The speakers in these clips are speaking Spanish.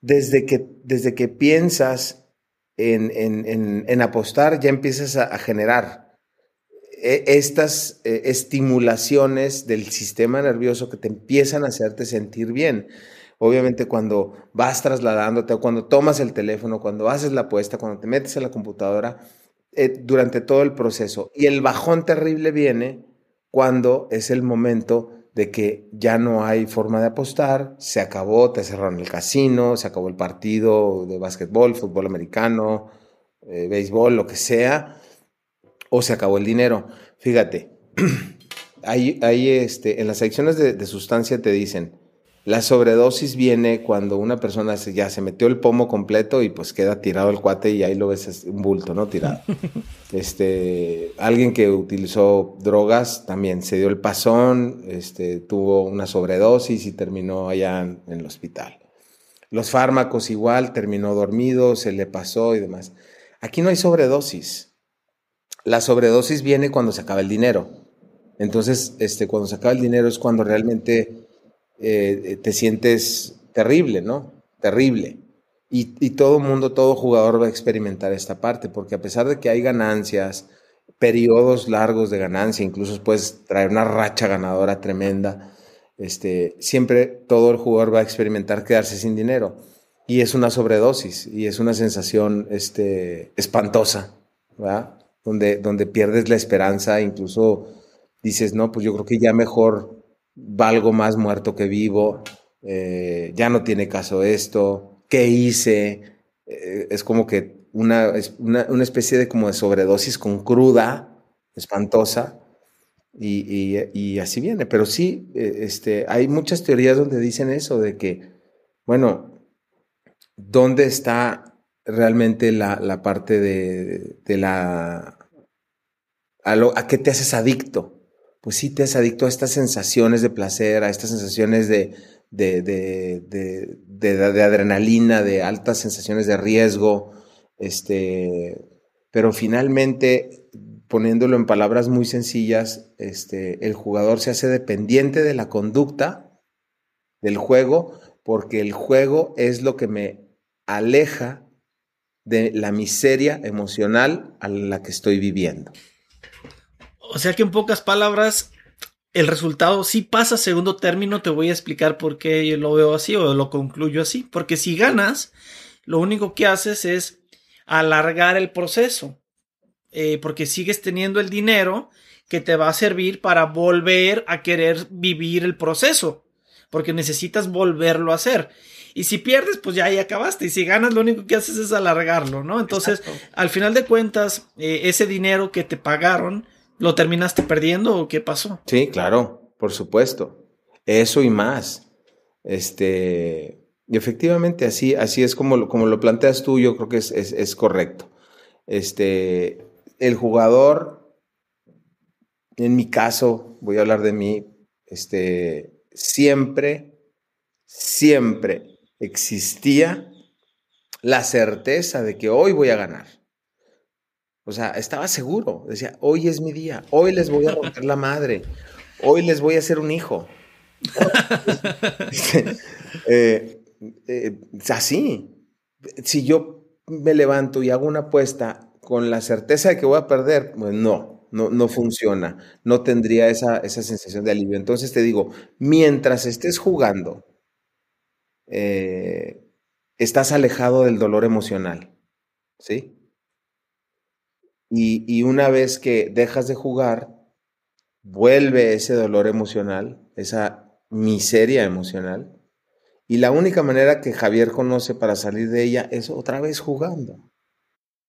Desde que, desde que piensas en, apostar, ya empiezas a generar e, estas eh, estimulaciones del sistema nervioso que te empiezan a hacerte sentir bien. Obviamente cuando vas trasladándote, cuando tomas el teléfono, cuando haces la apuesta, cuando te metes a la computadora, eh, durante todo el proceso. Y el bajón terrible viene cuando es el momento de que ya no hay forma de apostar, se acabó, te cerraron el casino, se acabó el partido de básquetbol, fútbol americano, eh, béisbol, lo que sea o se acabó el dinero. Fíjate, ahí, este, en las secciones de, sustancia te dicen, la sobredosis viene cuando una persona ya se metió el pomo completo y pues queda tirado el cuate y ahí lo ves un bulto, ¿no? Tirado. Este, alguien que utilizó drogas también se dio el pasón, este, tuvo una sobredosis y terminó allá en el hospital. Los fármacos igual, terminó dormido, se le pasó y demás. Aquí no hay sobredosis la sobredosis viene cuando se acaba el dinero. Entonces, este, cuando se acaba el dinero es cuando realmente eh, te sientes terrible, ¿no? Terrible. Y, todo mundo, todo jugador va a experimentar esta parte, porque a pesar de que hay ganancias, periodos largos de ganancia, incluso puedes traer una racha ganadora tremenda, este, siempre todo el jugador va a experimentar quedarse sin dinero. Y es una sobredosis, y es una sensación este, espantosa, ¿verdad? donde, pierdes la esperanza, incluso dices, no, pues yo creo que ya mejor valgo más muerto que vivo, eh, ya no tiene caso esto, ¿qué hice? Eh, es como que una, una, especie de como de sobredosis con cruda, espantosa, y, así viene. Pero sí, eh, este, hay muchas teorías donde dicen eso, de que, bueno, ¿dónde está realmente la, parte de, de la ¿A, qué te haces adicto? Pues sí, te haces adicto a estas sensaciones de placer, a estas sensaciones de, de, de, adrenalina, de altas sensaciones de riesgo, este, pero finalmente, poniéndolo en palabras muy sencillas, este, el jugador se hace dependiente de la conducta del juego, porque el juego es lo que me aleja de la miseria emocional a la que estoy viviendo. O sea que en pocas palabras, el resultado sí pasa a segundo término. Te voy a explicar por qué yo lo veo así o lo concluyo así. Porque si ganas, lo único que haces es alargar el proceso. Eh, porque sigues teniendo el dinero que te va a servir para volver a querer vivir el proceso. Porque necesitas volverlo a hacer. Y si pierdes, pues ya ahí acabaste. Y si ganas, lo único que haces es alargarlo, ¿no? Entonces, al final de cuentas, eh, ese dinero que te pagaron, ¿Lo terminaste perdiendo o qué pasó? Sí, claro, por supuesto. Eso y más. Este, y efectivamente, así, así es como, como lo planteas tú, yo creo que es, es, correcto. Este, el jugador, en mi caso, voy a hablar de mí, este, siempre, siempre existía la certeza de que hoy voy a ganar. O sea, estaba seguro. Decía, hoy es mi día, hoy les voy a romper la madre, hoy les voy a hacer un hijo. eh, eh, así. Si yo me levanto y hago una apuesta con la certeza de que voy a perder, pues no, no, no funciona. No tendría esa, esa sensación de alivio. Entonces te digo, mientras estés jugando, eh, estás alejado del dolor emocional, ¿sí? Y, y una vez que dejas de jugar, vuelve ese dolor emocional, esa miseria emocional, y la única manera que Javier conoce para salir de ella es otra vez jugando.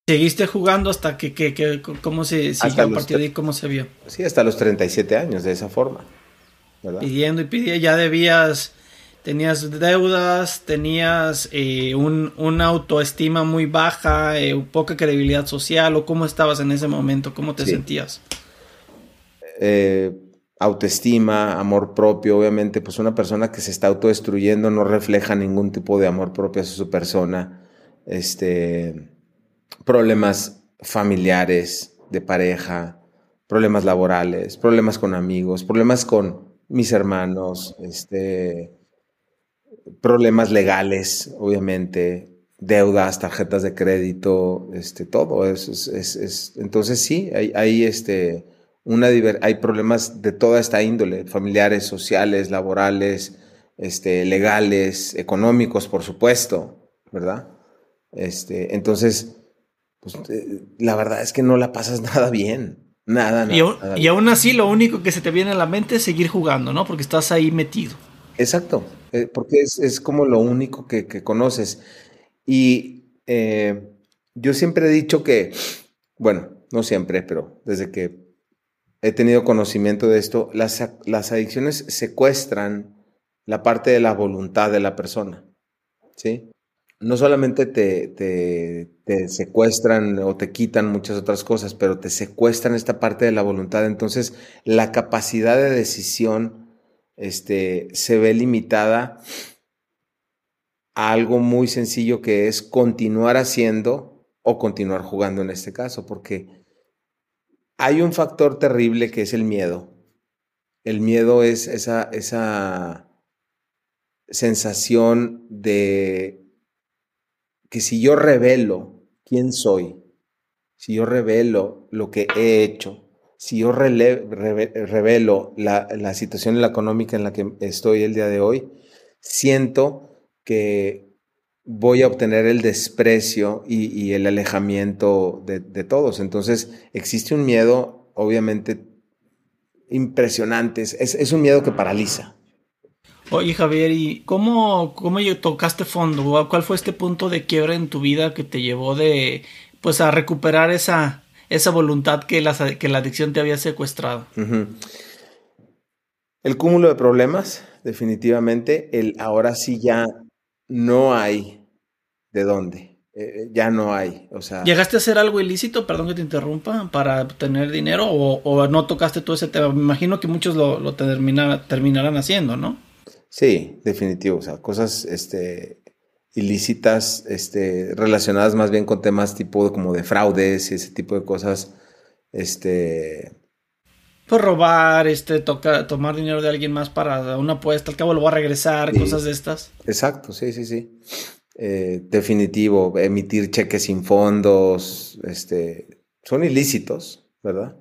¿Seguiste jugando hasta que, que, cómo se siguió a partir de ahí, cómo se vio? Sí, hasta los 37 años, de esa forma. Pidiendo y pidiendo, ya debías, tenías deudas, tenías eh, un, una autoestima muy baja, eh, poca credibilidad social, o cómo estabas en ese momento, cómo te sentías. Eh, autoestima, amor propio, obviamente, pues una persona que se está autodestruyendo no refleja ningún tipo de amor propio hacia su persona, este, problemas familiares, de pareja, problemas laborales, problemas con amigos, problemas con mis hermanos, este, problemas legales, obviamente, deudas, tarjetas de crédito, este, todo eso es, es, entonces sí, hay, hay este, una hay problemas de toda esta índole, familiares, sociales, laborales, este, legales, económicos, por supuesto, ¿verdad? Este, entonces, pues, eh, la verdad es que no la pasas nada bien. Nada, nada. Y, aún así, lo único que se te viene a la mente es seguir jugando, ¿no? Porque estás ahí metido. Exacto, eh, porque es, como lo único que, conoces. Y eh, yo siempre he dicho que, bueno, no siempre, pero desde que he tenido conocimiento de esto, las, las adicciones secuestran la parte de la voluntad de la persona, ¿sí? No solamente te, te, secuestran o te quitan muchas otras cosas, pero te secuestran esta parte de la voluntad. Entonces, la capacidad de decisión este, se ve limitada a algo muy sencillo que es continuar haciendo o continuar jugando en este caso, porque hay un factor terrible que es el miedo. El miedo es esa, esa sensación de que si yo revelo quién soy, si yo revelo lo que he hecho, si yo revelo la, la situación económica en la que estoy el día de hoy, siento que voy a obtener el desprecio y, el alejamiento de, todos. Entonces, existe un miedo, obviamente, impresionante. Es, un miedo que paraliza. Oye, Javier, ¿y cómo, cómo tocaste fondo? ¿Cuál fue este punto de quiebra en tu vida que te llevó de, pues, a recuperar esa, esa voluntad que la, que la adicción te había secuestrado? El cúmulo de problemas, definitivamente. El ahora sí ya no hay de dónde. Eh, eh, ya no hay, o sea... ¿Llegaste a hacer algo ilícito, perdón que te interrumpa, para obtener dinero o, no tocaste todo ese tema? Me imagino que muchos lo, lo terminarán haciendo, ¿no? Sí, definitivo, o sea, cosas este, ilícitas este, relacionadas más bien con temas tipo como de fraudes y ese tipo de cosas, este... Pues robar, este, toca, tomar dinero de alguien más para una apuesta, al cabo lo va a regresar, cosas de estas. Exacto, sí, sí, sí. Eh, definitivo, emitir cheques sin fondos, este, son ilícitos, ¿verdad?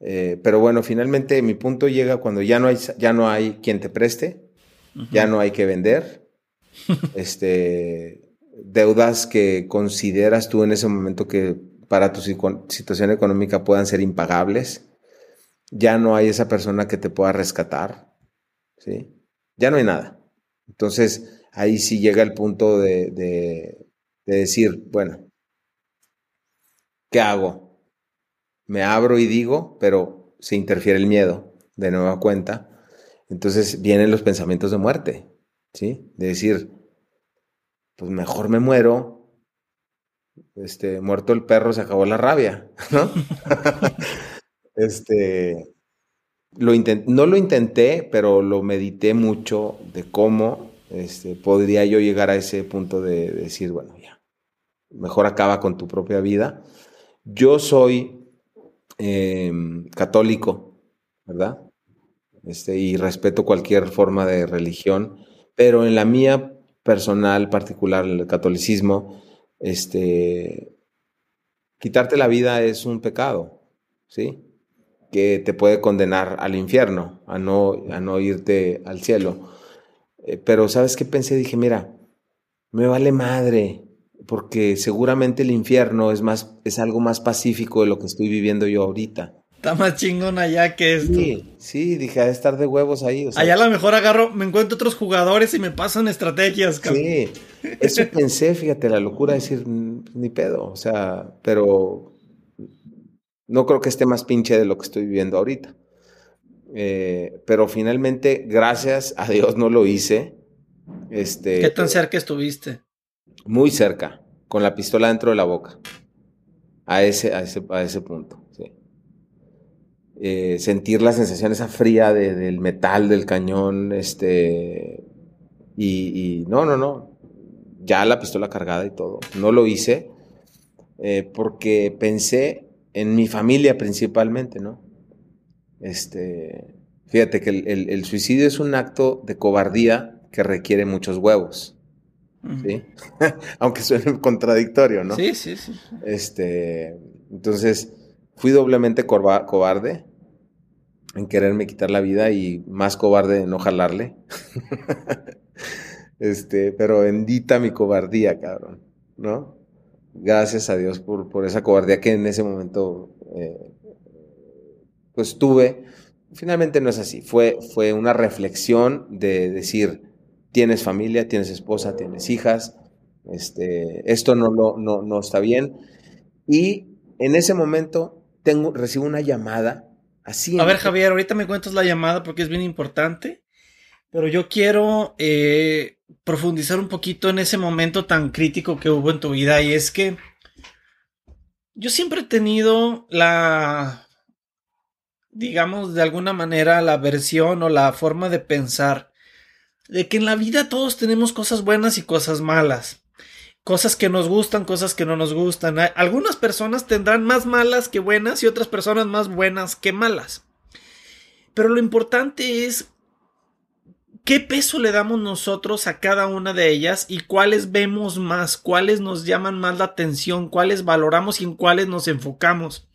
Eh, pero bueno, finalmente mi punto llega cuando ya no hay, ya no hay quien te preste, ya no hay que vender, este, deudas que consideras tú en ese momento que para tu situación económica puedan ser impagables, ya no hay esa persona que te pueda rescatar, ¿sí? Ya no hay nada. Entonces, ahí sí llega el punto de, decir, bueno, ¿qué hago? Me abro y digo, pero se interfiere el miedo de nueva cuenta. Entonces vienen los pensamientos de muerte, ¿sí? De decir, pues mejor me muero, este, muerto el perro, se acabó la rabia, ¿no? este, lo no lo intenté, pero lo medité mucho de cómo este, podría yo llegar a ese punto de, decir, bueno, ya, mejor acaba con tu propia vida. Yo soy em, católico, ¿verdad? Este, y respeto cualquier forma de religión, pero en la mía personal, particular, el catolicismo, este, quitarte la vida es un pecado, ¿sí? Que te puede condenar al infierno, a no, a no irte al cielo. Eh, pero ¿sabes qué pensé? Dije, mira, me vale madre, porque seguramente el infierno es más, es algo más pacífico de lo que estoy viviendo yo ahorita. Está más chingón allá que esto. Sí, sí, dije, a estar de huevos ahí. allá a lo mejor agarro, me encuentro otros jugadores y me pasan estrategias, cabrón. Sí, eso pensé, fíjate, la locura de decir, ni pedo, o sea, pero no creo que esté más pinche de lo que estoy viviendo ahorita. Eh, pero finalmente, gracias a Dios no lo hice. Este, ¿Qué tan cerca estuviste? Muy cerca, con la pistola dentro de la boca. A ese, a ese, a ese punto. Eh, sentir la sensación esa fría del metal del cañón, este, y, no, no, no, ya la pistola cargada y todo. No lo hice eh, porque pensé en mi familia principalmente, ¿no? Este, fíjate que el, suicidio es un acto de cobardía que requiere muchos huevos. ¿sí? Aunque suene contradictorio, ¿no? Sí, sí, sí. Este, entonces, fui doblemente cobarde en quererme quitar la vida y más cobarde en no jalarle. este, pero bendita mi cobardía, cabrón, ¿no? Gracias a Dios por, por esa cobardía que en ese momento eh, pues tuve, finalmente no es así, fue, fue una reflexión de decir, tienes familia, tienes esposa, tienes hijas, este, esto no, no, no, no está bien. Y en ese momento tengo, recibo una llamada así. A ver, Javier, ahorita me cuentas la llamada porque es bien importante, pero yo quiero eh, profundizar un poquito en ese momento tan crítico que hubo en tu vida y es que yo siempre he tenido la digamos, de alguna manera la versión o la forma de pensar de que en la vida todos tenemos cosas buenas y cosas malas. Cosas que nos gustan, cosas que no nos gustan. Algunas personas tendrán más malas que buenas y otras personas más buenas que malas. Pero lo importante es qué peso le damos nosotros a cada una de ellas y cuáles vemos más, cuáles nos llaman más la atención, cuáles valoramos y en cuáles nos enfocamos.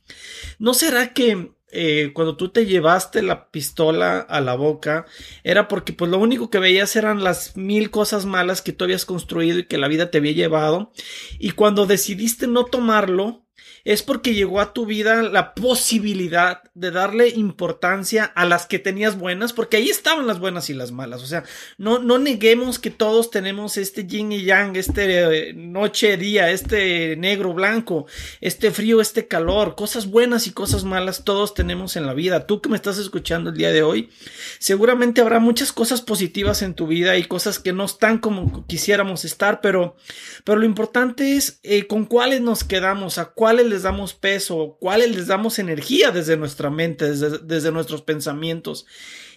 ¿No será que eh, cuando tú te llevaste la pistola a la boca era porque pues lo único que veías eran las mil cosas malas que tú habías construido y que la vida te había llevado. Y cuando decidiste no tomarlo es porque llegó a tu vida la posibilidad de darle importancia a las que tenías buenas, porque ahí estaban las buenas y las malas. O sea, no, no neguemos que todos tenemos este yin y yang, este eh, noche, día, este negro, blanco, este frío, este calor, cosas buenas y cosas malas, todos tenemos en la vida. Tú que me estás escuchando el día de hoy, seguramente habrá muchas cosas positivas en tu vida y cosas que no están como quisiéramos estar, pero, pero lo importante es eh, con cuáles nos quedamos, a cuáles les damos peso, cuáles les damos energía desde nuestra mente, desde, nuestros pensamientos.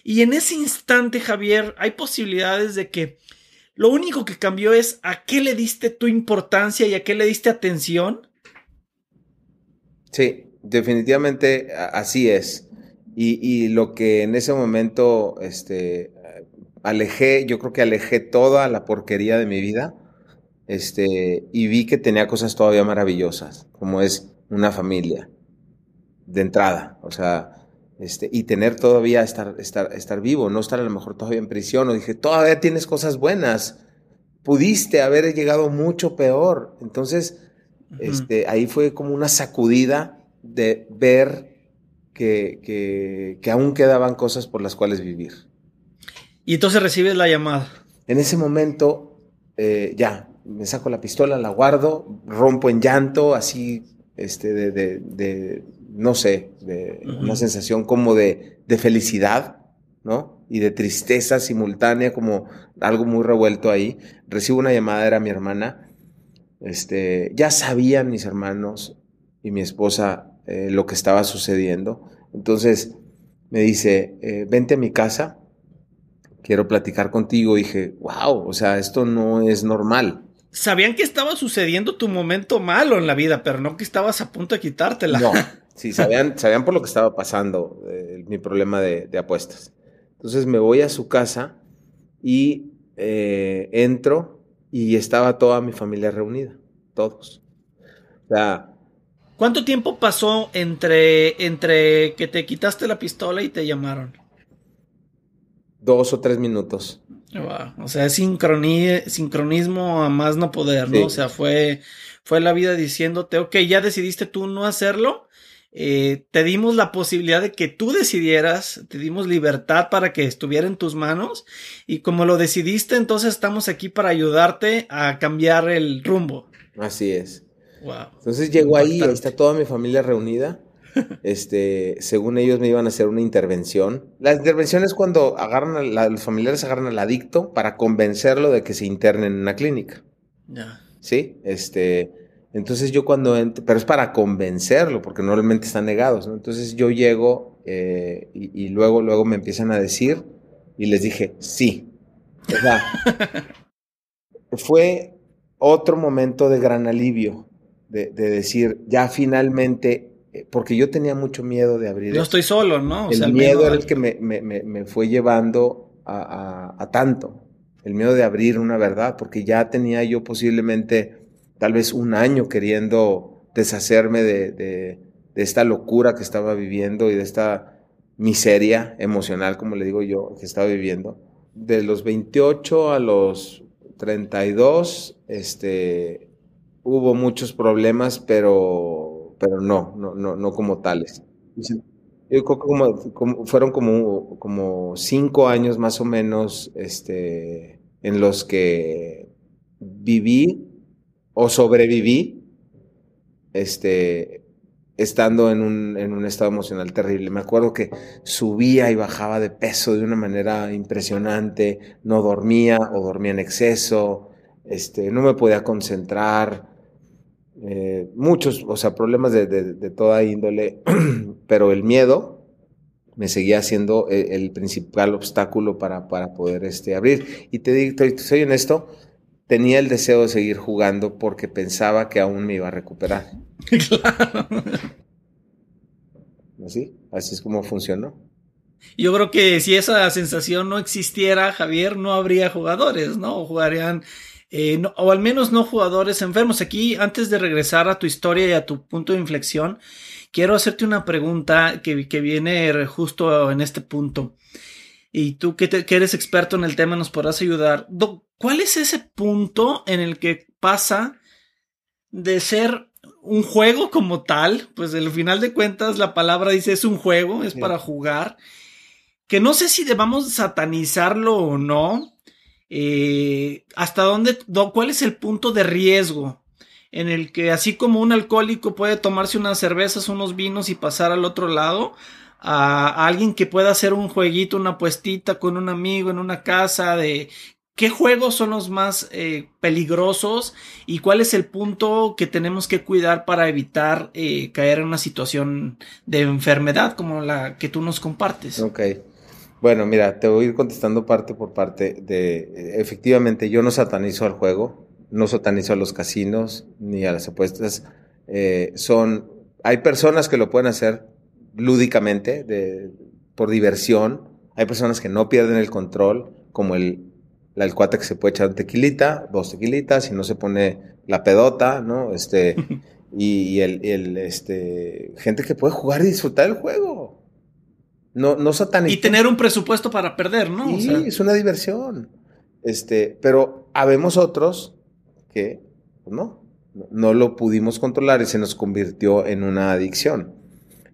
Y en ese instante, Javier, hay posibilidades de que lo único que cambió es a qué le diste tu importancia y a qué le diste atención. Sí, definitivamente así es. Y, y, lo que en ese momento este, alejé, yo creo que alejé toda la porquería de mi vida este, y vi que tenía cosas todavía maravillosas, como es una familia, de entrada, o sea, este, y tener todavía estar, estar, estar vivo, no estar a lo mejor todavía en prisión, o dije, todavía tienes cosas buenas, pudiste haber llegado mucho peor, entonces, este, ahí fue como una sacudida de ver que, que, que aún quedaban cosas por las cuales vivir. Y entonces recibes la llamada. En ese momento, eh, ya, me saco la pistola, la guardo, rompo en llanto, así, este, de, de, de no sé, de una sensación como de, de felicidad, ¿no? Y de tristeza simultánea, como algo muy revuelto ahí. Recibo una llamada, era mi hermana. Este, ya sabían mis hermanos y mi esposa eh, lo que estaba sucediendo. Entonces me dice, eh, vente a mi casa, quiero platicar contigo. Y dije, wow, o sea, esto no es normal sabían que estaba sucediendo tu momento malo en la vida, pero no que estabas a punto de quitártela. No, sí, sabían, sabían por lo que estaba pasando, eh, mi problema de, apuestas. Entonces me voy a su casa y eh, entro y estaba toda mi familia reunida, todos. O sea, ¿Cuánto tiempo pasó entre, entre que te quitaste la pistola y te llamaron? Dos o tres minutos. O sea, es sincronismo a más no poder, ¿no? O sea, fue, fue la vida diciéndote, ok, ya decidiste tú no hacerlo, eh, te dimos la posibilidad de que tú decidieras, te dimos libertad para que estuviera en tus manos y como lo decidiste, entonces estamos aquí para ayudarte a cambiar el rumbo. Así es. Entonces llegó ahí, ahí está toda mi familia reunida. Este, según ellos me iban a hacer una intervención. La intervención es cuando agarran los familiares agarran al adicto para convencerlo de que se interne en una clínica. Ya. Sí, este, entonces yo cuando, pero es para convencerlo, porque normalmente están negados, ¿no? Entonces yo llego eh, y, luego, luego me empiezan a decir y les dije, sí. fue otro momento de gran alivio, de, decir, ya finalmente, porque yo tenía mucho miedo de abrir. No estoy solo, ¿no? el, miedo era el que me, fue llevando a, tanto, el miedo de abrir una verdad, porque ya tenía yo posiblemente tal vez un año queriendo deshacerme de, de esta locura que estaba viviendo y de esta miseria emocional, como le digo yo, que estaba viviendo. De los 28 a los 32, este, hubo muchos problemas, pero, pero no, no, no, no como tales. Yo creo que como, fueron como, como cinco años más o menos este, en los que viví o sobreviví este, estando en un, en un estado emocional terrible. Me acuerdo que subía y bajaba de peso de una manera impresionante, no dormía o dormía en exceso, este, no me podía concentrar, eh, muchos, o sea, problemas de, de, toda índole, pero el miedo me seguía siendo el, el principal obstáculo para, para poder este, abrir. Y te digo, soy honesto, tenía el deseo de seguir jugando porque pensaba que aún me iba a recuperar. Claro. Así, así es como funcionó. Yo creo que si esa sensación no existiera, Javier, no habría jugadores, ¿no? Jugarían, eh, o al menos no jugadores enfermos. Aquí, antes de regresar a tu historia y a tu punto de inflexión, quiero hacerte una pregunta que, que viene justo en este punto. Y tú que, que, eres experto en el tema nos podrás ayudar. ¿Cuál es ese punto en el que pasa de ser un juego como tal, pues al final de cuentas la palabra dice es un juego, es para jugar, que no sé si debamos satanizarlo o no, eh, hasta dónde, cuál es el punto de riesgo en el que así como un alcohólico puede tomarse unas cervezas, unos vinos y pasar al otro lado, a, alguien que pueda hacer un jueguito, una puestita con un amigo en una casa de ¿Qué juegos son los más eh, peligrosos y cuál es el punto que tenemos que cuidar para evitar eh, caer en una situación de enfermedad como la que tú nos compartes? Ok. Bueno, mira, te voy a ir contestando parte por parte de, efectivamente, yo no satanizo al juego, no satanizo a los casinos ni a las apuestas. Eh, son, hay personas que lo pueden hacer lúdicamente, de, por diversión. Hay personas que no pierden el control, como el el cuate que se puede echar tequilita, dos tequilitas, y no se pone la pedota, ¿no? Este, y, el, este, gente que puede jugar y disfrutar el juego. No, no Y tener un presupuesto para perder, ¿no? Sí, es una diversión. Este, pero habemos otros que, pues, no, no lo pudimos controlar y se nos convirtió en una adicción.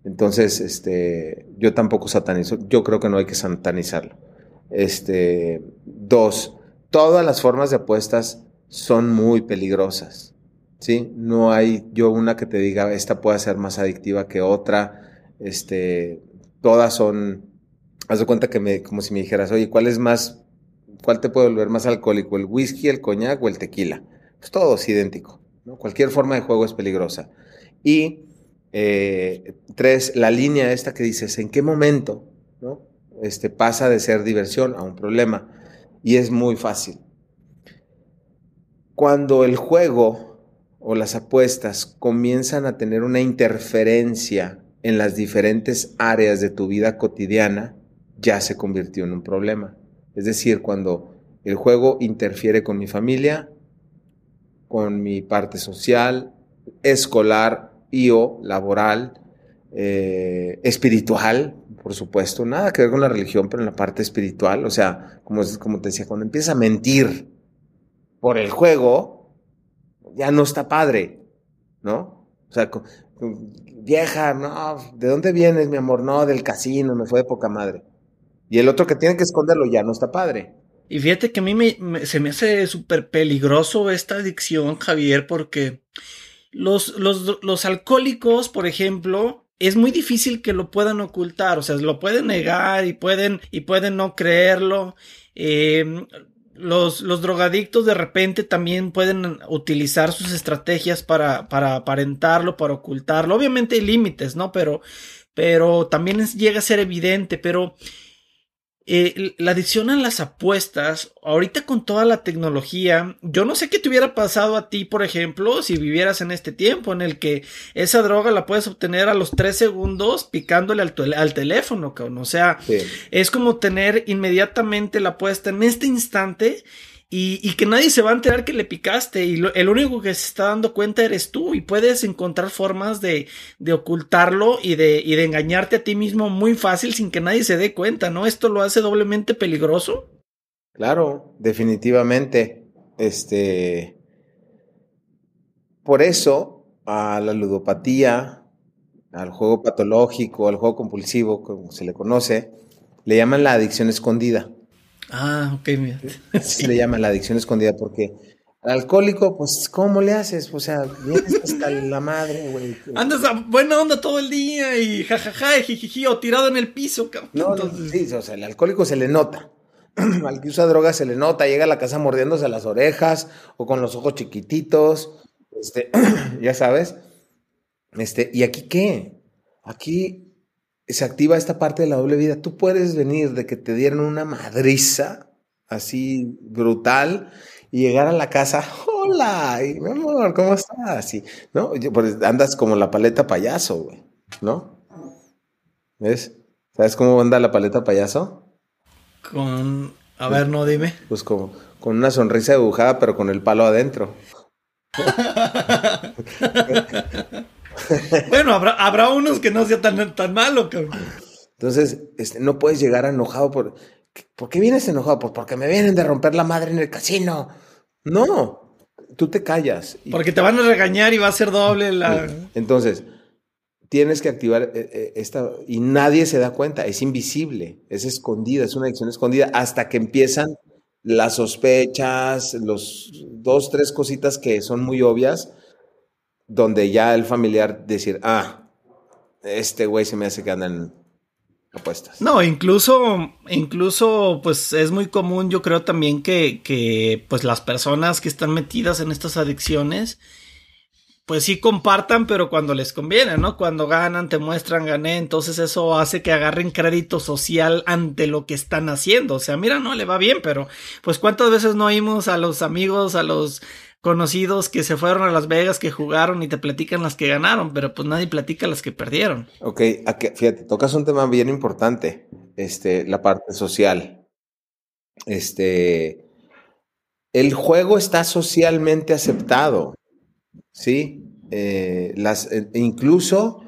Entonces, este, yo tampoco satanizo, yo creo que no hay que satanizarlo. Este, dos, todas las formas de apuestas son muy peligrosas. ¿sí? No hay yo una que te diga, esta puede ser más adictiva que otra. Este, todas son, haz de cuenta que me, como si me dijeras, oye, ¿cuál es más, cuál te puede volver más alcohólico, el whisky, el coñac o el tequila? Pues todo es idéntico. ¿no? Cualquier forma de juego es peligrosa. Y eh, tres, la línea esta que dices, ¿en qué momento? ¿no? este, pasa de ser diversión a un problema. Y es muy fácil. Cuando el juego o las apuestas comienzan a tener una interferencia en las diferentes áreas de tu vida cotidiana, ya se convirtió en un problema. Es decir, cuando el juego interfiere con mi familia, con mi parte social, escolar y o laboral, eh, espiritual, por supuesto, nada que ver con la religión, pero en la parte espiritual, o sea, como, como te decía, cuando empiezas a mentir por el juego, ya no está padre, ¿no? O sea, vieja, no, ¿de dónde vienes, mi amor? No, del casino, me fue de poca madre. Y el otro que tiene que esconderlo ya no está padre. Y fíjate que a mí me, se me hace súper peligroso esta adicción, Javier, porque los, los, los alcohólicos, por ejemplo, es muy difícil que lo puedan ocultar, o sea, lo pueden negar y pueden, y pueden no creerlo. Eh, los, los, drogadictos de repente también pueden utilizar sus estrategias para, para aparentarlo, para ocultarlo. Obviamente hay límites, ¿no? Pero, pero también llega a ser evidente, pero eh, la adicción a las apuestas, ahorita con toda la tecnología, yo no sé qué te hubiera pasado a ti, por ejemplo, si vivieras en este tiempo en el que esa droga la puedes obtener a los tres segundos picándole al, al teléfono, O sea, es como tener inmediatamente la apuesta en este instante y, que nadie se va a enterar que le picaste y el único que se está dando cuenta eres tú y puedes encontrar formas de, ocultarlo y de, y de engañarte a ti mismo muy fácil sin que nadie se dé cuenta, ¿no? Esto lo hace doblemente peligroso. Claro, definitivamente. Este. Por eso, a la ludopatía, al juego patológico, al juego compulsivo, como se le conoce, le llaman la adicción escondida. Ah, ok, mira. Se le llama la adicción escondida porque al alcohólico, pues, ¿cómo le haces? O sea, vienes hasta la madre, güey. Andas a buena onda todo el día y jajaja, jijiji, o tirado en el piso, cabrón. No, sí, o sea, el alcohólico se le nota. al que usa droga se le nota, llega a la casa mordiéndose las orejas o con los ojos chiquititos, este, ya sabes. Este, ¿y aquí qué? Aquí se activa esta parte de la doble vida. Tú puedes venir de que te dieron una madriza así brutal y llegar a la casa, hola, y, mi amor, ¿cómo estás? Y, ¿no? Pues andas como la paleta payaso, güey, ¿no? ¿Ves? ¿Sabes cómo anda la paleta payaso? Con, a ver, no dime. Pues como con una sonrisa dibujada, pero con el palo adentro. bueno, habrá, habrá unos que no sea tan, tan malo, cabrón. Entonces, este, no puedes llegar enojado por. ¿Por qué vienes enojado? Pues porque me vienen de romper la madre en el casino. No, tú te callas. Porque te van a regañar y va a ser doble la. Entonces, tienes que activar eh, eh, esta. Y nadie se da cuenta, es invisible, es escondida, es una adicción escondida, hasta que empiezan las sospechas, los dos, tres cositas que son muy obvias donde ya el familiar decir, ah, este güey se me hace que andan apuestas. No, incluso, incluso, pues es muy común, yo creo también que, que, pues las personas que están metidas en estas adicciones, pues sí compartan, pero cuando les conviene, ¿no? Cuando ganan, te muestran, gané, entonces eso hace que agarren crédito social ante lo que están haciendo. O sea, mira, no le va bien, pero pues cuántas veces no oímos a los amigos, a los conocidos que se fueron a Las Vegas, que jugaron y te platican las que ganaron, pero pues nadie platica las que perdieron. Ok, fíjate, tocas un tema bien importante, este, la parte social. Este, el juego está socialmente aceptado, ¿sí? Eh, las, eh, incluso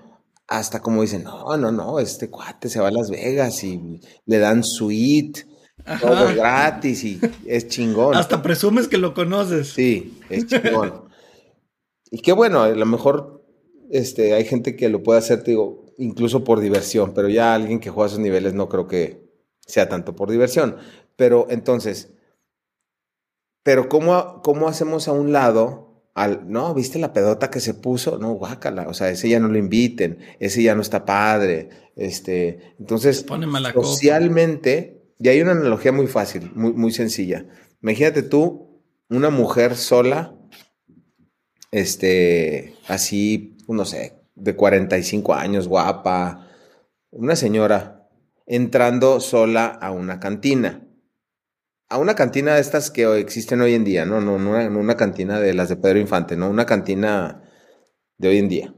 hasta como dicen, no, no, no, este cuate se va a Las Vegas y le dan suite todo gratis y es chingón. Hasta presumes que lo conoces. Sí, es chingón. y qué bueno, a lo mejor este, hay gente que lo puede hacer, digo, incluso por diversión, pero ya alguien que juega a esos niveles no creo que sea tanto por diversión. Pero entonces, pero ¿cómo, cómo hacemos a un lado al, no, viste la pedota que se puso, no, guácala, o sea, ese ya no lo inviten, ese ya no está padre, este, entonces, socialmente, y hay una analogía muy fácil, muy, muy sencilla. Imagínate tú, una mujer sola, este, así, no sé, de 45 años, guapa, una señora entrando sola a una cantina. A una cantina de estas que existen hoy en día, no, no, no una, una cantina de las de Pedro Infante, no, una cantina de hoy en día.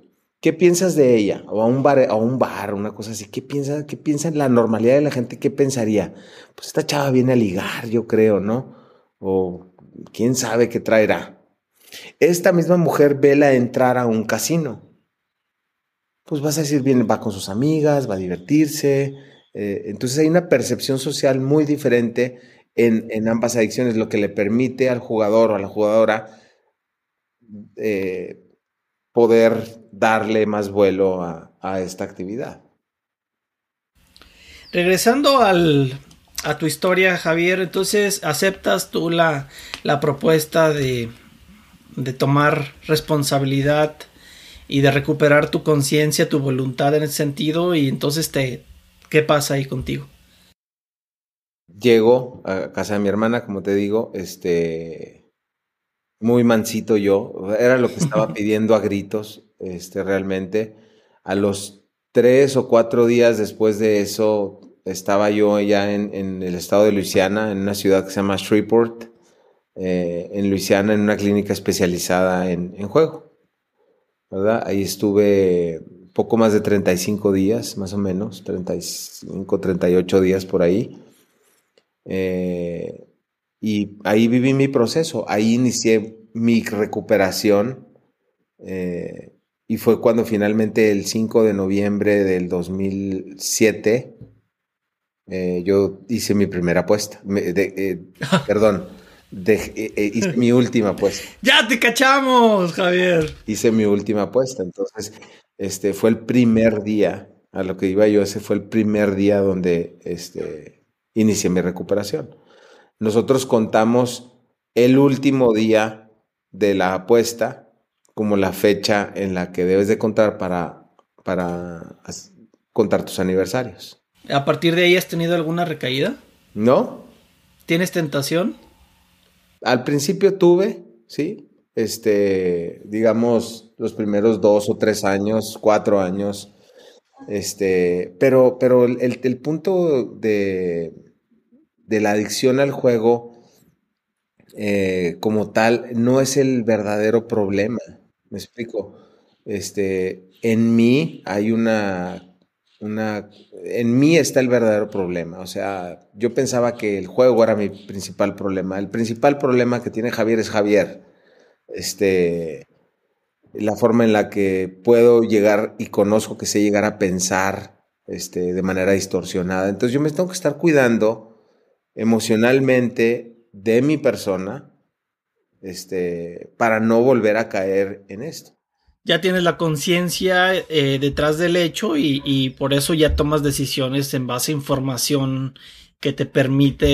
¿Qué piensas de ella? O a un bar, a un bar, una cosa así. ¿Qué piensa, qué piensa en la normalidad de la gente? ¿Qué pensaría? Pues esta chava viene a ligar, yo creo, ¿no? O quién sabe qué traerá. Esta misma mujer vela entrar a un casino. pues vas a decir, bien, va con sus amigas, va a divertirse. Eh, entonces hay una percepción social muy diferente en, ambas adicciones, lo que le permite al jugador o a la jugadora eh, poder darle más vuelo a, esta actividad. Regresando a tu historia, Javier, entonces aceptas tú la, propuesta de, de tomar responsabilidad y de recuperar tu conciencia, tu voluntad en ese sentido y entonces te, ¿qué pasa ahí contigo? Llego a casa de mi hermana, como te digo, este, muy mansito yo, era lo que estaba pidiendo a gritos, este, realmente. A los tres o cuatro días después de eso, estaba yo ya en, el estado de Luisiana, en una ciudad que se llama Shreveport, eh, en Luisiana, en una clínica especializada en, en juego. ¿verdad? Ahí estuve poco más de 35 días, más o menos, 35, 38 días por ahí. Eh, y ahí viví mi proceso, ahí inicié mi recuperación eh, y fue cuando finalmente el 5 de noviembre del 2007 eh, yo hice mi primera apuesta, perdón, hice mi última apuesta. Ya te cachamos, Javier. Hice mi última apuesta, entonces este fue el primer día a lo que iba yo, ese fue el primer día donde este, inicié mi recuperación. Nosotros contamos el último día de la apuesta como la fecha en la que debes de contar para, para contar tus aniversarios. ¿A partir de ahí has tenido alguna recaída? No. ¿Tienes tentación? Al principio tuve, sí. Este, digamos, los primeros dos o tres años, cuatro años. Este, pero, pero el punto de, de la adicción al juego eh, como tal no es el verdadero problema. Me explico. Este, en mí hay una, una, en mí está el verdadero problema. O sea, yo pensaba que el juego era mi principal problema. El principal problema que tiene Javier es Javier. Este, la forma en la que puedo llegar y conozco que sé llegar a pensar este, de manera distorsionada. Entonces yo me tengo que estar cuidando emocionalmente de mi persona este, para no volver a caer en esto. Ya tienes la conciencia eh, detrás del hecho y, por eso ya tomas decisiones en base a información que te permite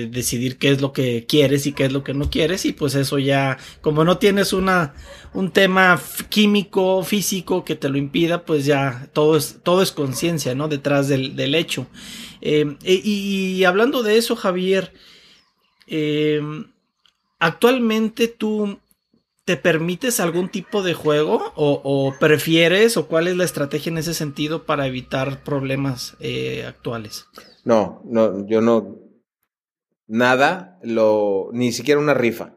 eh, decidir qué es lo que quieres y qué es lo que no quieres y pues eso ya como no tienes una un tema químico físico que te lo impida pues ya todo es todo es conciencia no detrás del, del hecho. Eh, y, hablando de eso, Javier, eh, ¿actualmente tú te permites algún tipo de juego o, prefieres o cuál es la estrategia en ese sentido para evitar problemas eh, actuales? No, no, yo no, nada, lo, ni siquiera una rifa.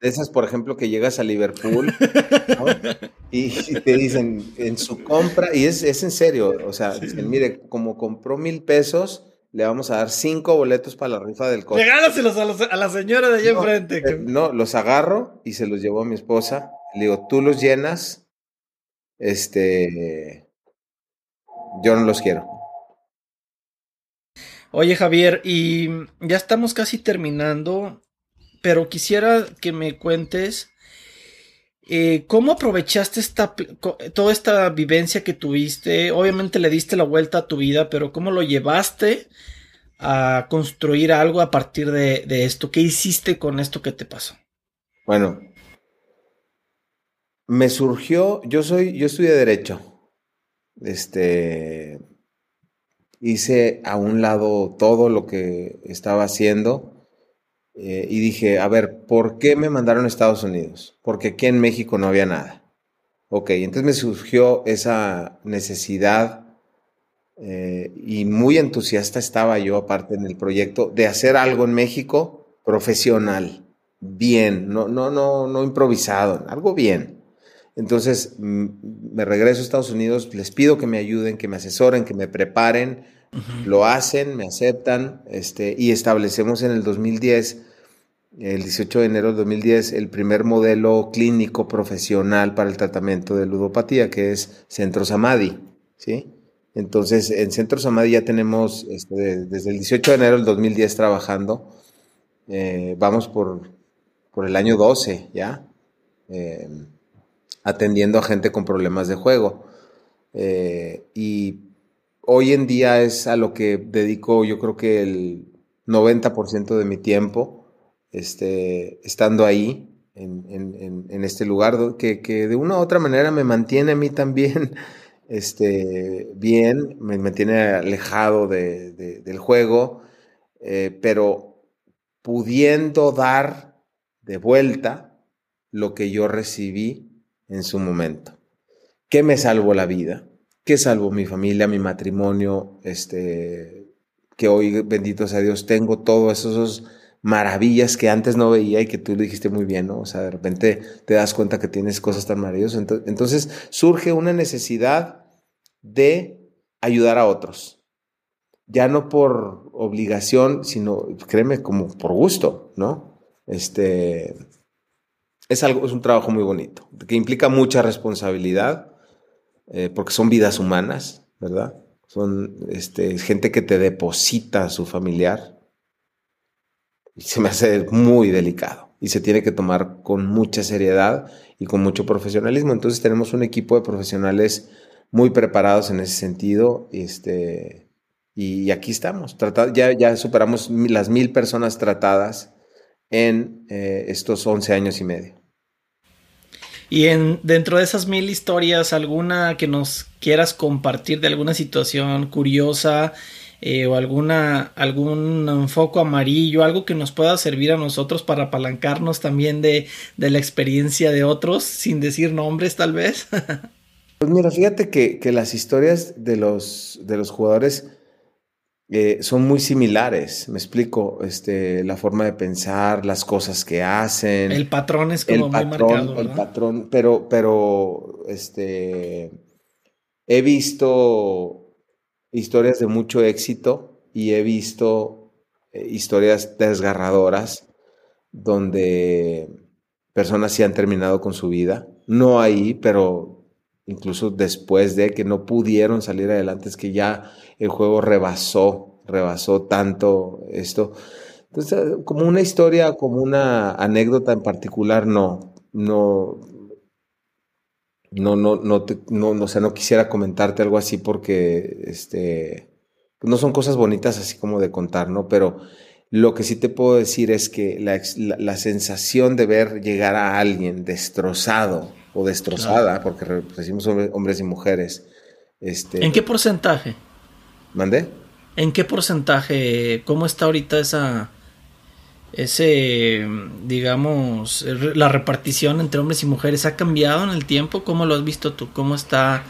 De esas, por ejemplo, que llegas a Liverpool y, te dicen en su compra, y es, en serio, o sea, dicen, mire, como compró mil pesos, le vamos a dar cinco boletos para la rifa del coche. Regálaselos a, a la señora de allá enfrente. Eh, no, los agarro y se los llevo a mi esposa. Le digo, tú los llenas, este, yo no los quiero. Oye Javier, y ya estamos casi terminando pero quisiera que me cuentes eh, cómo aprovechaste esta, toda esta vivencia que tuviste. Obviamente le diste la vuelta a tu vida, pero cómo lo llevaste a construir algo a partir de, esto. ¿Qué hiciste con esto que te pasó? Bueno, me surgió, yo soy, yo estudié derecho. Este, hice a un lado todo lo que estaba haciendo eh, y dije, a ver, ¿por qué me mandaron a Estados Unidos? Porque aquí en México no había nada. Ok, entonces me surgió esa necesidad eh, y muy entusiasta estaba yo, aparte en el proyecto, de hacer algo en México profesional, bien, no, no, no, no improvisado, algo bien. Entonces me regreso a Estados Unidos, les pido que me ayuden, que me asesoren, que me preparen, lo hacen, me aceptan, este, y establecemos en el 2010 el 18 de enero del 2010 el primer modelo clínico profesional para el tratamiento de ludopatía, que es Centro Samadhi, ¿sí? Entonces, en Centro Samadhi ya tenemos este, desde el 18 de enero del 2010 trabajando. Eh, vamos por, por, el año 12 ya, eh, atendiendo a gente con problemas de juego. Eh, y hoy en día es a lo que dedico yo creo que el 90% de mi tiempo este, estando ahí, en, este lugar, que, de una u otra manera me mantiene a mí también este, bien, me mantiene alejado del juego, eh, pero pudiendo dar de vuelta lo que yo recibí en su momento. ¿Qué me salvó la vida? ¿Qué salvó mi familia, mi matrimonio? Este, que hoy, bendito sea Dios, tengo todos esos maravillas que antes no veía y que tú dijiste muy bien, ¿no? O sea, de repente te das cuenta que tienes cosas tan maravillosas. Entonces surge una necesidad de ayudar a otros. Ya no por obligación, sino, créeme, como por gusto, ¿no? Este, es algo, es un trabajo muy bonito, que implica mucha responsabilidad, eh, porque son vidas humanas, ¿verdad? Son este, gente que te deposita a su familiar. Se me hace muy delicado. Y se tiene que tomar con mucha seriedad y con mucho profesionalismo. Entonces tenemos un equipo de profesionales muy preparados en ese sentido. Este, y aquí estamos. ya, ya superamos las mil personas tratadas en eh, estos 11 años y medio. Y en, dentro de esas mil historias, alguna que nos quieras compartir de alguna situación curiosa eh, o alguna, algún foco amarillo, algo que nos pueda servir a nosotros para apalancarnos también de, de la experiencia de otros, sin decir nombres tal vez. pues mira, fíjate que, que, las historias de los, de los jugadores eh, son muy similares, me explico, este, la forma de pensar, las cosas que hacen. El patrón es como muy marcado. El patrón, pero, pero, este, he visto historias de mucho éxito y he visto eh, historias desgarradoras donde personas sí han terminado con su vida, no ahí, pero incluso después de que no pudieron salir adelante, es que ya el juego rebasó, rebasó tanto esto. Entonces, como una historia, como una anécdota en particular, no, no, no, no, no, no, no, o sea, no quisiera comentarte algo así porque, este, no son cosas bonitas así como de contar, ¿no? Pero lo que sí te puedo decir es que la, la, sensación de ver llegar a alguien destrozado o destrozada, porque decimos hombres y mujeres. Este, ¿En qué porcentaje? ¿Mandé? ¿En qué porcentaje? ¿Cómo está ahorita esa, ese, digamos, la repartición entre hombres y mujeres ha cambiado en el tiempo? ¿Cómo lo has visto tú? ¿Cómo está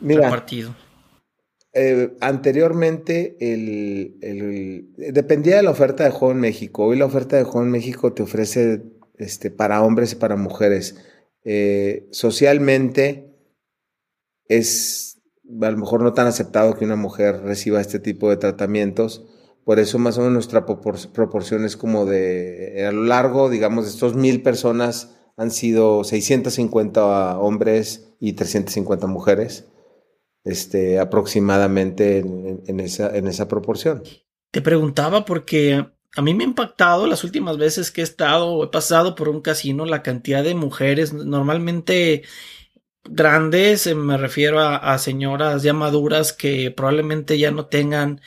repartido? Eh, anteriormente el, dependía de la oferta de juego en México. Hoy la oferta de juego en México te ofrece este, para hombres y para mujeres. Eh, socialmente es a lo mejor no tan aceptado que una mujer reciba este tipo de tratamientos. Por eso más o menos nuestra proporción es como de, a lo largo, digamos, de estos mil personas han sido 650 hombres y 350 mujeres, este, aproximadamente en, esa, en esa proporción. Te preguntaba porque a mí me ha impactado las últimas veces que he estado, he pasado por un casino, la cantidad de mujeres, normalmente grandes, eh, me refiero a, señoras ya maduras que probablemente ya no tengan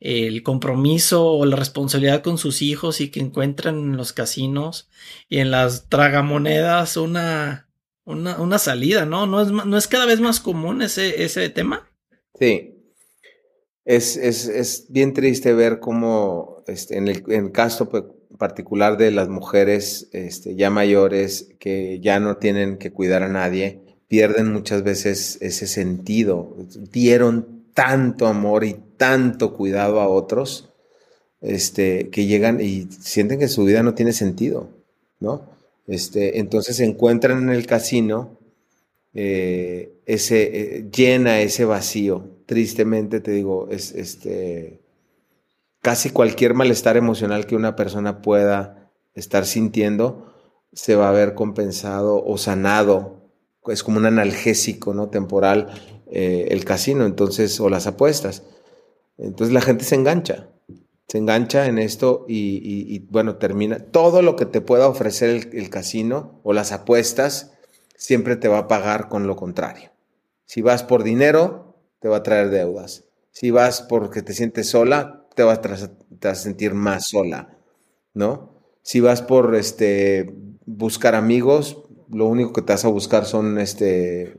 el compromiso o la responsabilidad con sus hijos y que encuentran en los casinos y en las tragamonedas una, una, una salida, ¿no? ¿No es, ¿No es cada vez más común ese, ese tema? Sí. Es, es, es bien triste ver cómo este, en, el, en caso particular de las mujeres este, ya mayores que ya no tienen que cuidar a nadie, pierden muchas veces ese sentido. Dieron tanto amor y tanto cuidado a otros este, que llegan y sienten que su vida no tiene sentido, ¿no? Este, entonces se encuentran en el casino, eh, ese, eh, llena ese vacío. Tristemente te digo, es este, casi cualquier malestar emocional que una persona pueda estar sintiendo, se va a ver compensado o sanado. Es como un analgésico, ¿no? Temporal eh, el casino, entonces, o las apuestas. Entonces la gente se engancha, se engancha en esto y, bueno, termina. Todo lo que te pueda ofrecer el, casino o las apuestas siempre te va a pagar con lo contrario. Si vas por dinero, te va a traer deudas. Si vas porque te sientes sola, te vas, a, sentir más sola, ¿no? Si vas por este, buscar amigos, lo único que te vas a buscar son este,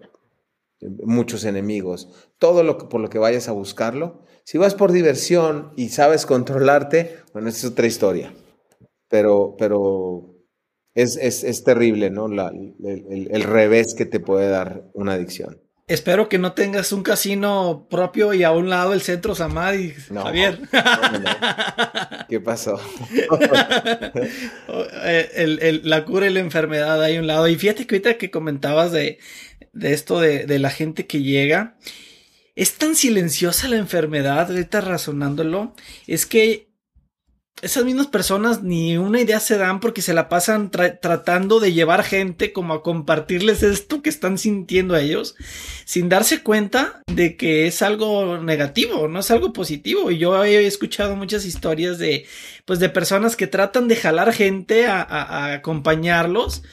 muchos enemigos. Todo lo que, por lo que vayas a buscarlo. Si vas por diversión y sabes controlarte, bueno, esa es otra historia. Pero, pero es, es, terrible, ¿no? el, revés que te puede dar una adicción. Espero que no tengas un casino propio y a un lado el centro Samadhi, Javier. ¿Qué pasó? la cura y la enfermedad hay un lado. Y fíjate que ahorita que comentabas de, de esto de, de, la gente que llega. Es tan silenciosa la enfermedad, ahorita razonándolo, es que esas mismas personas ni una idea se dan porque se la pasan tratando de llevar gente como a compartirles esto que están sintiendo ellos, sin darse cuenta de que es algo negativo, no es algo positivo. Y yo he escuchado muchas historias de, pues, de personas que tratan de jalar gente a, a acompañarlos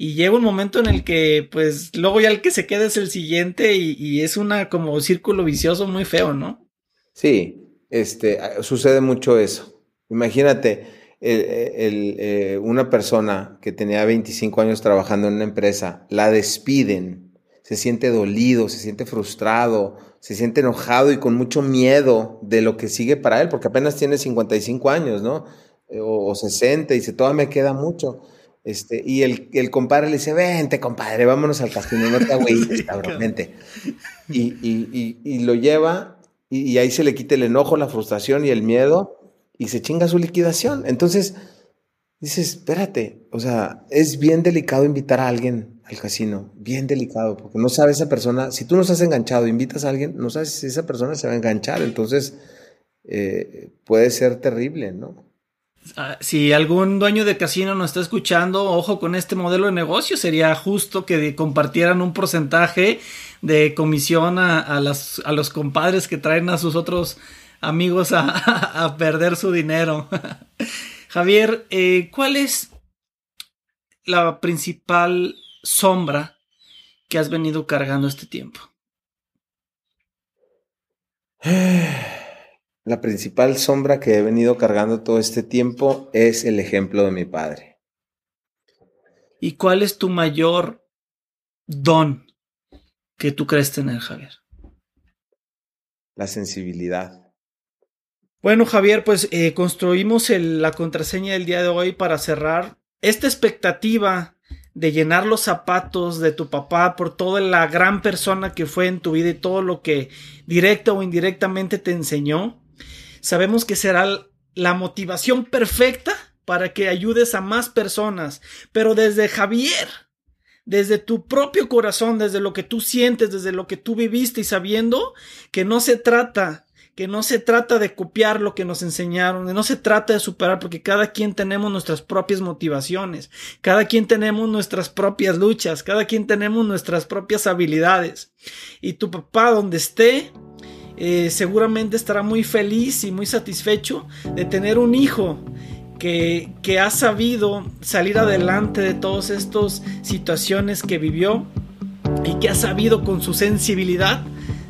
y llega un momento en el que, pues, luego ya el que se queda es el siguiente y, es una como círculo vicioso muy feo, ¿no? Sí, este, sucede mucho eso. Imagínate, el, eh, una persona que tenía 25 años trabajando en una empresa, la despiden, se siente dolido, se siente frustrado, se siente enojado y con mucho miedo de lo que sigue para él, porque apenas tiene 55 años, ¿no? Eh, o, o 60 y dice, todavía me queda mucho. Este, y el, el, compadre le dice, vente, compadre, vámonos al casino, no te agüites, cabrón, vente. Y, y, y, lo lleva y, ahí se le quita el enojo, la frustración y el miedo y se chinga su liquidación. Entonces, dices, espérate, o sea, es bien delicado invitar a alguien al casino, bien delicado, porque no sabes esa persona, si tú no estás enganchado, invitas a alguien, no sabes si esa persona se va a enganchar, entonces eh, puede ser terrible, ¿no? Ah, si algún dueño de casino nos está escuchando, ojo con este modelo de negocio, sería justo que compartieran un porcentaje de comisión a, los compadres que traen a sus otros amigos a, perder su dinero. Javier, eh, ¿cuál es la principal sombra que has venido cargando este tiempo? La principal sombra que he venido cargando todo este tiempo es el ejemplo de mi padre. ¿Y cuál es tu mayor don que tú crees tener, Javier? La sensibilidad. Bueno, Javier, pues eh, construimos la contraseña del día de hoy para cerrar esta expectativa de llenar los zapatos de tu papá por toda la gran persona que fue en tu vida y todo lo que directa o indirectamente te enseñó sabemos que será la motivación perfecta para que ayudes a más personas. Pero desde Javier, desde tu propio corazón, desde lo que tú sientes, desde lo que tú viviste y sabiendo que no se trata que no se trata de copiar lo que nos enseñaron, no se trata de superar, porque cada quien tenemos nuestras propias motivaciones, cada quien tenemos nuestras propias luchas, cada quien tenemos nuestras propias habilidades. Y tu papá donde esté, eh, seguramente estará muy feliz y muy satisfecho de tener un hijo que, que, ha sabido salir adelante de todas estas situaciones que vivió y que ha sabido con su sensibilidad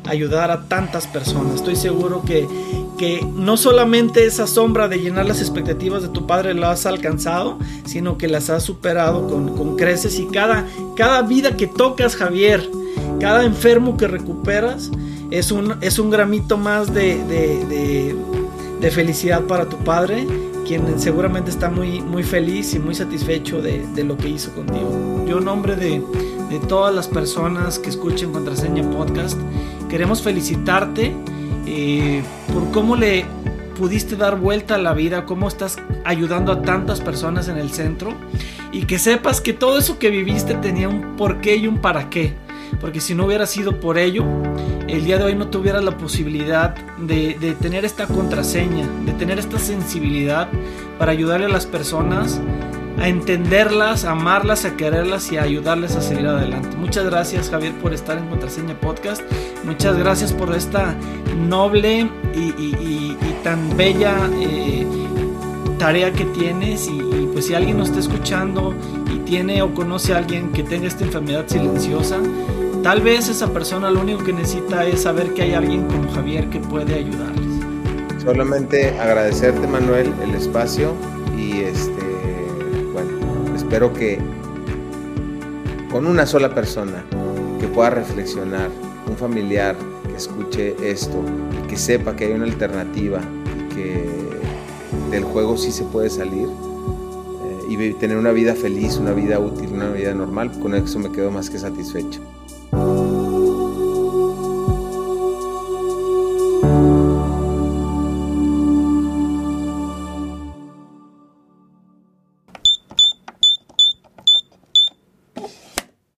ayudar a tantas personas. Estoy seguro que, que no solamente esa sombra de llenar las expectativas de tu padre la has alcanzado, sino que las has superado con, con creces y cada, cada vida que tocas, Javier, cada enfermo que recuperas, es un, es un gramito más de, felicidad para tu padre, quien seguramente está muy, muy feliz y muy satisfecho de, lo que hizo contigo. Yo en nombre de, todas las personas que escuchen Contraseña Podcast, queremos felicitarte eh, por cómo le pudiste dar vuelta a la vida, cómo estás ayudando a tantas personas en el centro y que sepas que todo eso que viviste tenía un porqué y un para qué porque si no hubiera sido por ello, el día de hoy no tuvieras la posibilidad de, tener esta contraseña, de tener esta sensibilidad para ayudarle a las personas a entenderlas, a amarlas, a quererlas y a ayudarles a seguir adelante. Muchas gracias Javier por estar en Contraseña Podcast. Muchas gracias por esta noble y, tan bella eh, tarea que tienes. Y, pues si alguien nos está escuchando y tiene o conoce a alguien que tenga esta enfermedad silenciosa, tal vez esa persona lo único que necesita es saber que hay alguien como Javier que puede ayudarles. Solamente agradecerte Manuel el espacio y este espero que con una sola persona que pueda reflexionar, un familiar que escuche esto y que sepa que hay una alternativa y que del juego sí se puede salir eh, y tener una vida feliz, una vida útil, una vida normal, con eso me quedo más que satisfecho.